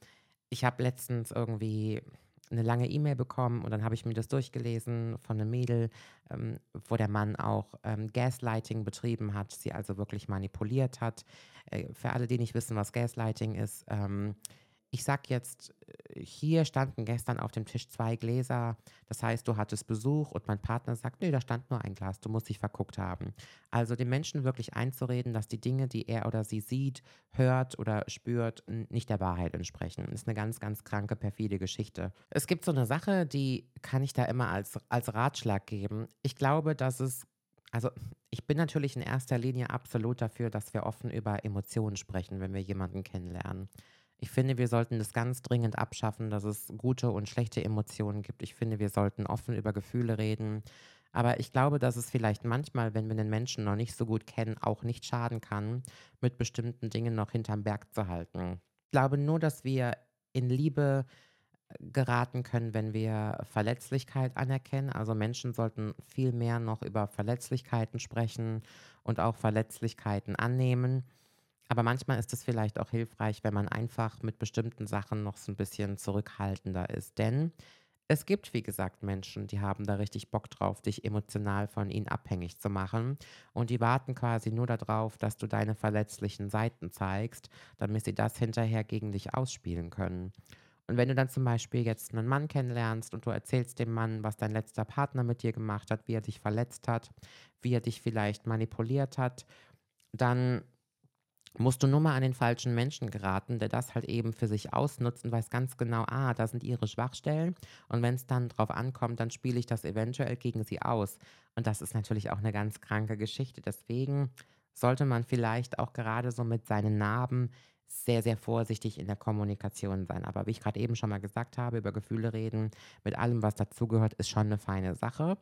ich habe letztens irgendwie eine lange E-Mail bekommen und dann habe ich mir das durchgelesen von einem Mädel, ähm, wo der Mann auch ähm, Gaslighting betrieben hat, sie also wirklich manipuliert hat. Äh, für alle, die nicht wissen, was Gaslighting ist, ähm, ich sag jetzt, äh, hier standen gestern auf dem Tisch zwei Gläser. Das heißt, du hattest Besuch und mein Partner sagt, nee, da stand nur ein Glas, du musst dich verguckt haben. Also den Menschen wirklich einzureden, dass die Dinge, die er oder sie sieht, hört oder spürt, nicht der Wahrheit entsprechen. Das ist eine ganz, ganz kranke, perfide Geschichte. Es gibt so eine Sache, die kann ich da immer als, als Ratschlag geben. Ich glaube, dass es also ich bin natürlich in erster Linie absolut dafür, dass wir offen über Emotionen sprechen, wenn wir jemanden kennenlernen. Ich finde, wir sollten das ganz dringend abschaffen, dass es gute und schlechte Emotionen gibt. Ich finde, wir sollten offen über Gefühle reden. Aber ich glaube, dass es vielleicht manchmal, wenn wir den Menschen noch nicht so gut kennen, auch nicht schaden kann, mit bestimmten Dingen noch hinterm Berg zu halten. Ich glaube nur, dass wir in Liebe äh, geraten können, wenn wir Verletzlichkeit anerkennen. Also Menschen sollten viel mehr noch über Verletzlichkeiten sprechen und auch Verletzlichkeiten annehmen. Aber manchmal ist es vielleicht auch hilfreich, wenn man einfach mit bestimmten Sachen noch so ein bisschen zurückhaltender ist. Denn es gibt, wie gesagt, Menschen, die haben da richtig Bock drauf, dich emotional von ihnen abhängig zu machen. Und die warten quasi nur darauf, dass du deine verletzlichen Seiten zeigst, damit sie das hinterher gegen dich ausspielen können. Und wenn du dann zum Beispiel jetzt einen Mann kennenlernst und du erzählst dem Mann, was dein letzter Partner mit dir gemacht hat, wie er dich verletzt hat, wie er dich vielleicht manipuliert hat, dann musst du nur mal an den falschen Menschen geraten, der das halt eben für sich ausnutzt und weiß ganz genau, ah, da sind ihre Schwachstellen und wenn es dann drauf ankommt, dann spiele ich das eventuell gegen sie aus. Und das ist natürlich auch eine ganz kranke Geschichte. Deswegen sollte man vielleicht auch gerade so mit seinen Narben sehr, sehr vorsichtig in der Kommunikation sein. Aber wie ich gerade eben schon mal gesagt habe, über Gefühle reden, mit allem, was dazugehört, ist schon eine feine Sache.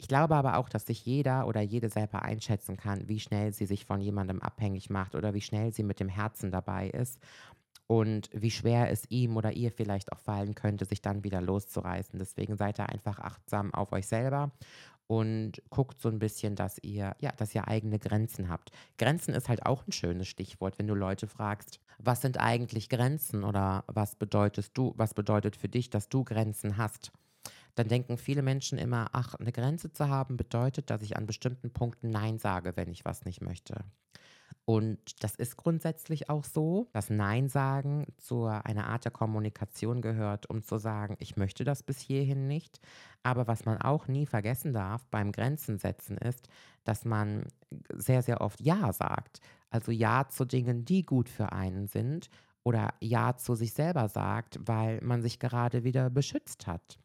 Ich glaube aber auch, dass sich jeder oder jede selber einschätzen kann, wie schnell sie sich von jemandem abhängig macht oder wie schnell sie mit dem Herzen dabei ist und wie schwer es ihm oder ihr vielleicht auch fallen könnte, sich dann wieder loszureißen. Deswegen seid da einfach achtsam auf euch selber und guckt so ein bisschen, dass ihr ja, dass ihr eigene Grenzen habt. Grenzen ist halt auch ein schönes Stichwort, wenn du Leute fragst: „Was sind eigentlich Grenzen?“ oder „Was bedeutest du was bedeutet für dich, dass du Grenzen hast?“ Dann denken viele Menschen immer: „Ach, eine Grenze zu haben bedeutet, dass ich an bestimmten Punkten nein sage, wenn ich was nicht möchte.“ und das ist grundsätzlich auch so, dass Nein sagen zu einer Art der Kommunikation gehört, um zu sagen, ich möchte das bis hierhin nicht. Aber was man auch nie vergessen darf beim Grenzen setzen ist, dass man sehr, sehr oft Ja sagt. Also Ja zu Dingen, die gut für einen sind oder Ja zu sich selber sagt, weil man sich gerade wieder beschützt hat.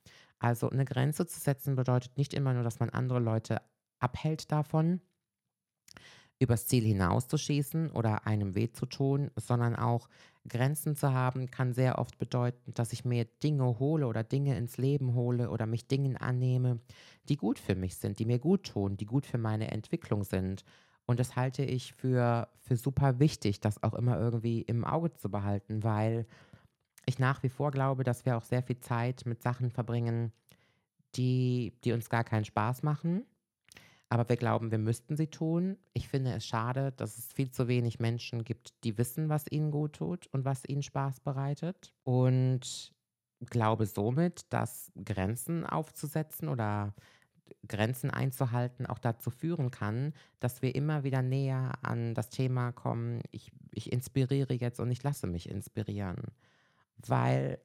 Also eine Grenze zu setzen bedeutet nicht immer nur, dass man andere Leute abhält davon, übers Ziel hinauszuschießen oder einem weh zu tun, sondern auch Grenzen zu haben, kann sehr oft bedeuten, dass ich mir Dinge hole oder Dinge ins Leben hole oder mich Dingen annehme, die gut für mich sind, die mir gut tun, die gut für meine Entwicklung sind. Und das halte ich für, für super wichtig, das auch immer irgendwie im Auge zu behalten, weil ich nach wie vor glaube, dass wir auch sehr viel Zeit mit Sachen verbringen, die, die uns gar keinen Spaß machen aber wir glauben, wir müssten sie tun. Ich finde es schade, dass es viel zu wenig Menschen gibt, die wissen, was ihnen gut tut und was ihnen Spaß bereitet. Und glaube somit, dass Grenzen aufzusetzen oder Grenzen einzuhalten auch dazu führen kann, dass wir immer wieder näher an das Thema kommen, ich, ich inspiriere jetzt und ich lasse mich inspirieren. Weil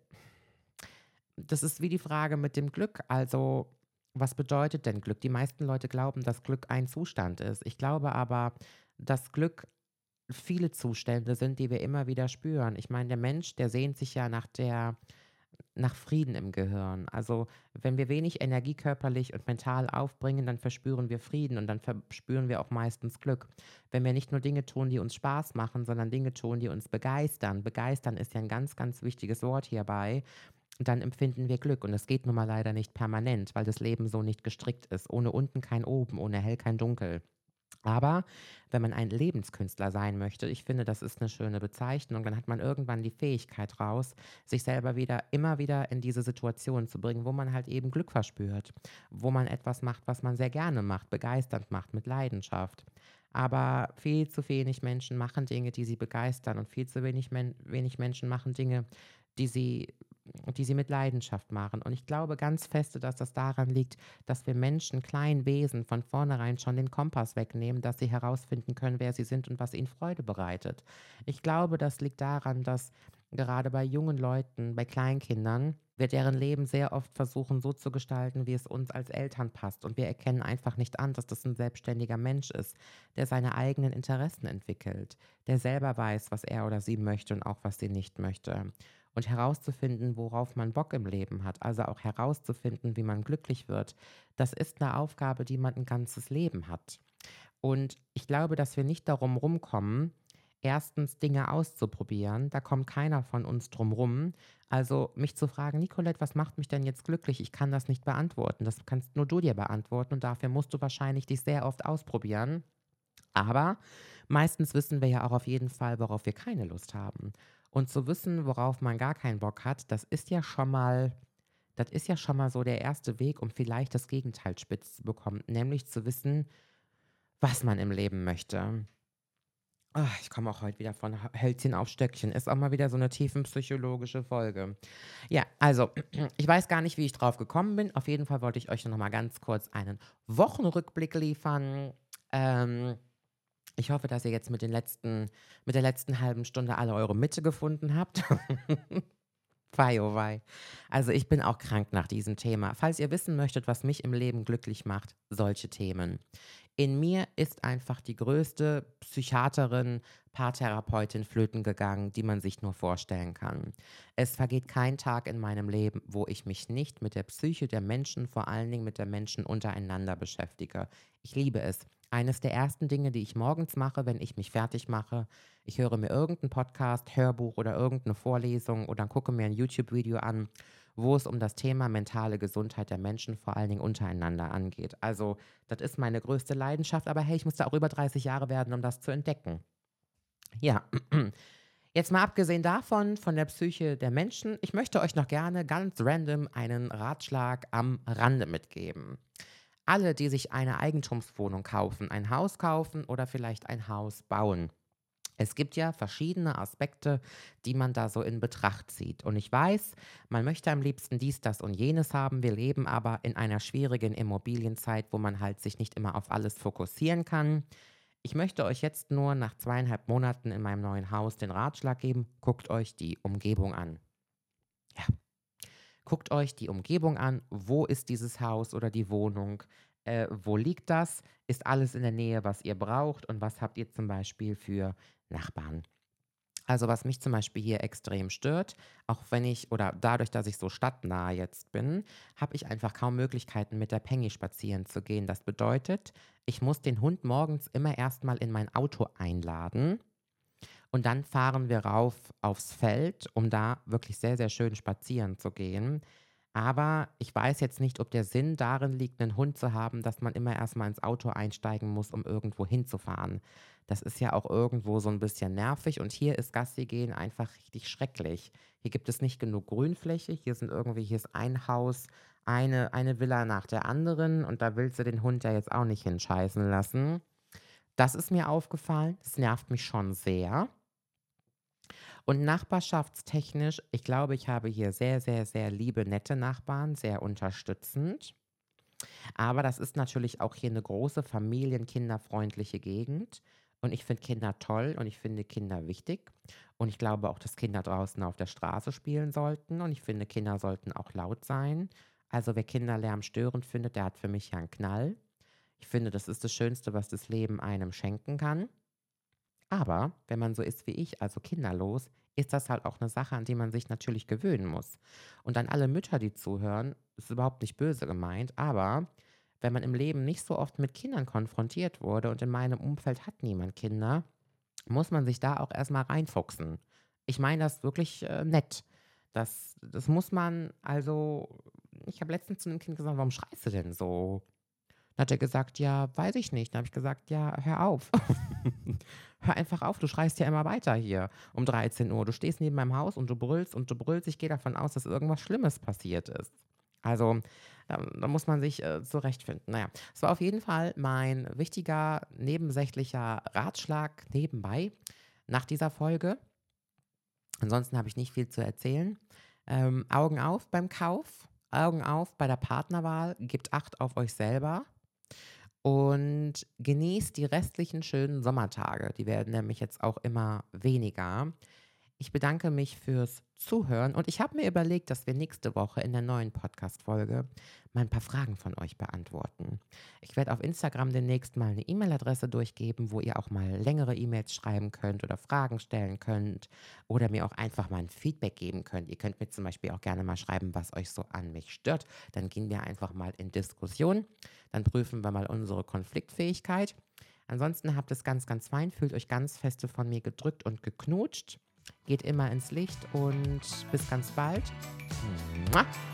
das ist wie die Frage mit dem Glück. Also was bedeutet denn Glück? Die meisten Leute glauben, dass Glück ein Zustand ist. Ich glaube aber, dass Glück viele Zustände sind, die wir immer wieder spüren. Ich meine, der Mensch, der sehnt sich ja nach der nach Frieden im Gehirn. Also, wenn wir wenig Energie körperlich und mental aufbringen, dann verspüren wir Frieden und dann verspüren wir auch meistens Glück. Wenn wir nicht nur Dinge tun, die uns Spaß machen, sondern Dinge tun, die uns begeistern. Begeistern ist ja ein ganz, ganz wichtiges Wort hierbei dann empfinden wir Glück. Und es geht nun mal leider nicht permanent, weil das Leben so nicht gestrickt ist. Ohne unten kein oben, ohne hell kein dunkel. Aber wenn man ein Lebenskünstler sein möchte, ich finde, das ist eine schöne Bezeichnung, dann hat man irgendwann die Fähigkeit raus, sich selber wieder immer wieder in diese Situation zu bringen, wo man halt eben Glück verspürt, wo man etwas macht, was man sehr gerne macht, begeisternd macht, mit Leidenschaft. Aber viel zu wenig Menschen machen Dinge, die sie begeistern und viel zu wenig, Men wenig Menschen machen Dinge, die sie die sie mit Leidenschaft machen. Und ich glaube ganz feste, dass das daran liegt, dass wir Menschen, kleinen Wesen, von vornherein schon den Kompass wegnehmen, dass sie herausfinden können, wer sie sind und was ihnen Freude bereitet. Ich glaube, das liegt daran, dass gerade bei jungen Leuten, bei Kleinkindern, wir deren Leben sehr oft versuchen so zu gestalten, wie es uns als Eltern passt. Und wir erkennen einfach nicht an, dass das ein selbstständiger Mensch ist, der seine eigenen Interessen entwickelt, der selber weiß, was er oder sie möchte und auch was sie nicht möchte und herauszufinden, worauf man Bock im Leben hat, also auch herauszufinden, wie man glücklich wird, das ist eine Aufgabe, die man ein ganzes Leben hat. Und ich glaube, dass wir nicht darum rumkommen, erstens Dinge auszuprobieren. Da kommt keiner von uns drum rum. Also mich zu fragen, Nicolette, was macht mich denn jetzt glücklich? Ich kann das nicht beantworten. Das kannst nur du dir beantworten und dafür musst du wahrscheinlich dich sehr oft ausprobieren. Aber meistens wissen wir ja auch auf jeden Fall, worauf wir keine Lust haben. Und zu wissen, worauf man gar keinen Bock hat, das ist ja schon mal, das ist ja schon mal so der erste Weg, um vielleicht das Gegenteil spitz zu bekommen, nämlich zu wissen, was man im Leben möchte. Ach, ich komme auch heute wieder von Hölzchen auf Stöckchen. Ist auch mal wieder so eine tiefenpsychologische Folge. Ja, also, *clears throat* ich weiß gar nicht, wie ich drauf gekommen bin. Auf jeden Fall wollte ich euch noch mal ganz kurz einen Wochenrückblick liefern. Ähm, ich hoffe, dass ihr jetzt mit, den letzten, mit der letzten halben Stunde alle eure Mitte gefunden habt. *laughs* Wei, oh wei. Also ich bin auch krank nach diesem Thema. Falls ihr wissen möchtet, was mich im Leben glücklich macht, solche Themen. In mir ist einfach die größte Psychiaterin, Paartherapeutin flöten gegangen, die man sich nur vorstellen kann. Es vergeht kein Tag in meinem Leben, wo ich mich nicht mit der Psyche der Menschen, vor allen Dingen mit der Menschen untereinander beschäftige. Ich liebe es. Eines der ersten Dinge, die ich morgens mache, wenn ich mich fertig mache, ich höre mir irgendeinen Podcast, Hörbuch oder irgendeine Vorlesung oder gucke mir ein YouTube-Video an, wo es um das Thema mentale Gesundheit der Menschen, vor allen Dingen untereinander, angeht. Also, das ist meine größte Leidenschaft, aber hey, ich musste auch über 30 Jahre werden, um das zu entdecken. Ja, *clears throat* jetzt mal abgesehen davon, von der Psyche der Menschen, ich möchte euch noch gerne ganz random einen Ratschlag am Rande mitgeben. Alle, die sich eine Eigentumswohnung kaufen, ein Haus kaufen oder vielleicht ein Haus bauen. Es gibt ja verschiedene Aspekte, die man da so in Betracht zieht. Und ich weiß, man möchte am liebsten dies, das und jenes haben. Wir leben aber in einer schwierigen Immobilienzeit, wo man halt sich nicht immer auf alles fokussieren kann. Ich möchte euch jetzt nur nach zweieinhalb Monaten in meinem neuen Haus den Ratschlag geben, guckt euch die Umgebung an. Ja. Guckt euch die Umgebung an. Wo ist dieses Haus oder die Wohnung? Äh, wo liegt das? Ist alles in der Nähe, was ihr braucht? Und was habt ihr zum Beispiel für Nachbarn. Also was mich zum Beispiel hier extrem stört, auch wenn ich oder dadurch, dass ich so stadtnah jetzt bin, habe ich einfach kaum Möglichkeiten, mit der Penny spazieren zu gehen. Das bedeutet, ich muss den Hund morgens immer erstmal in mein Auto einladen und dann fahren wir rauf aufs Feld, um da wirklich sehr, sehr schön spazieren zu gehen. Aber ich weiß jetzt nicht, ob der Sinn darin liegt, einen Hund zu haben, dass man immer erstmal ins Auto einsteigen muss, um irgendwo hinzufahren. Das ist ja auch irgendwo so ein bisschen nervig und hier ist Gassi gehen einfach richtig schrecklich. Hier gibt es nicht genug Grünfläche, hier sind irgendwie, hier ist ein Haus, eine, eine Villa nach der anderen und da willst du den Hund ja jetzt auch nicht hinscheißen lassen. Das ist mir aufgefallen, das nervt mich schon sehr. Und nachbarschaftstechnisch, ich glaube, ich habe hier sehr, sehr, sehr liebe, nette Nachbarn, sehr unterstützend. Aber das ist natürlich auch hier eine große familienkinderfreundliche Gegend. Und ich finde Kinder toll und ich finde Kinder wichtig. Und ich glaube auch, dass Kinder draußen auf der Straße spielen sollten. Und ich finde, Kinder sollten auch laut sein. Also wer Kinderlärm störend findet, der hat für mich ja einen Knall. Ich finde, das ist das Schönste, was das Leben einem schenken kann. Aber wenn man so ist wie ich, also kinderlos, ist das halt auch eine Sache, an die man sich natürlich gewöhnen muss. Und an alle Mütter, die zuhören, ist überhaupt nicht böse gemeint, aber wenn man im Leben nicht so oft mit Kindern konfrontiert wurde und in meinem Umfeld hat niemand Kinder, muss man sich da auch erstmal reinfuchsen. Ich meine das wirklich äh, nett. Das, das muss man, also, ich habe letztens zu einem Kind gesagt, warum schreist du denn so? Dann hat er gesagt, ja, weiß ich nicht. Dann habe ich gesagt, ja, hör auf. *laughs* hör einfach auf, du schreist ja immer weiter hier um 13 Uhr. Du stehst neben meinem Haus und du brüllst und du brüllst. Ich gehe davon aus, dass irgendwas Schlimmes passiert ist. Also, da, da muss man sich äh, zurechtfinden. Naja, es war auf jeden Fall mein wichtiger, nebensächlicher Ratschlag nebenbei nach dieser Folge. Ansonsten habe ich nicht viel zu erzählen. Ähm, Augen auf beim Kauf, Augen auf bei der Partnerwahl, gebt Acht auf euch selber und genießt die restlichen schönen Sommertage. Die werden nämlich jetzt auch immer weniger. Ich bedanke mich fürs Zuhören und ich habe mir überlegt, dass wir nächste Woche in der neuen Podcast-Folge mal ein paar Fragen von euch beantworten. Ich werde auf Instagram demnächst mal eine E-Mail-Adresse durchgeben, wo ihr auch mal längere E-Mails schreiben könnt oder Fragen stellen könnt oder mir auch einfach mal ein Feedback geben könnt. Ihr könnt mir zum Beispiel auch gerne mal schreiben, was euch so an mich stört. Dann gehen wir einfach mal in Diskussion. Dann prüfen wir mal unsere Konfliktfähigkeit. Ansonsten habt es ganz, ganz fein, fühlt euch ganz feste von mir gedrückt und geknutscht. Geht immer ins Licht und bis ganz bald.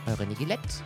Eure Nigilette.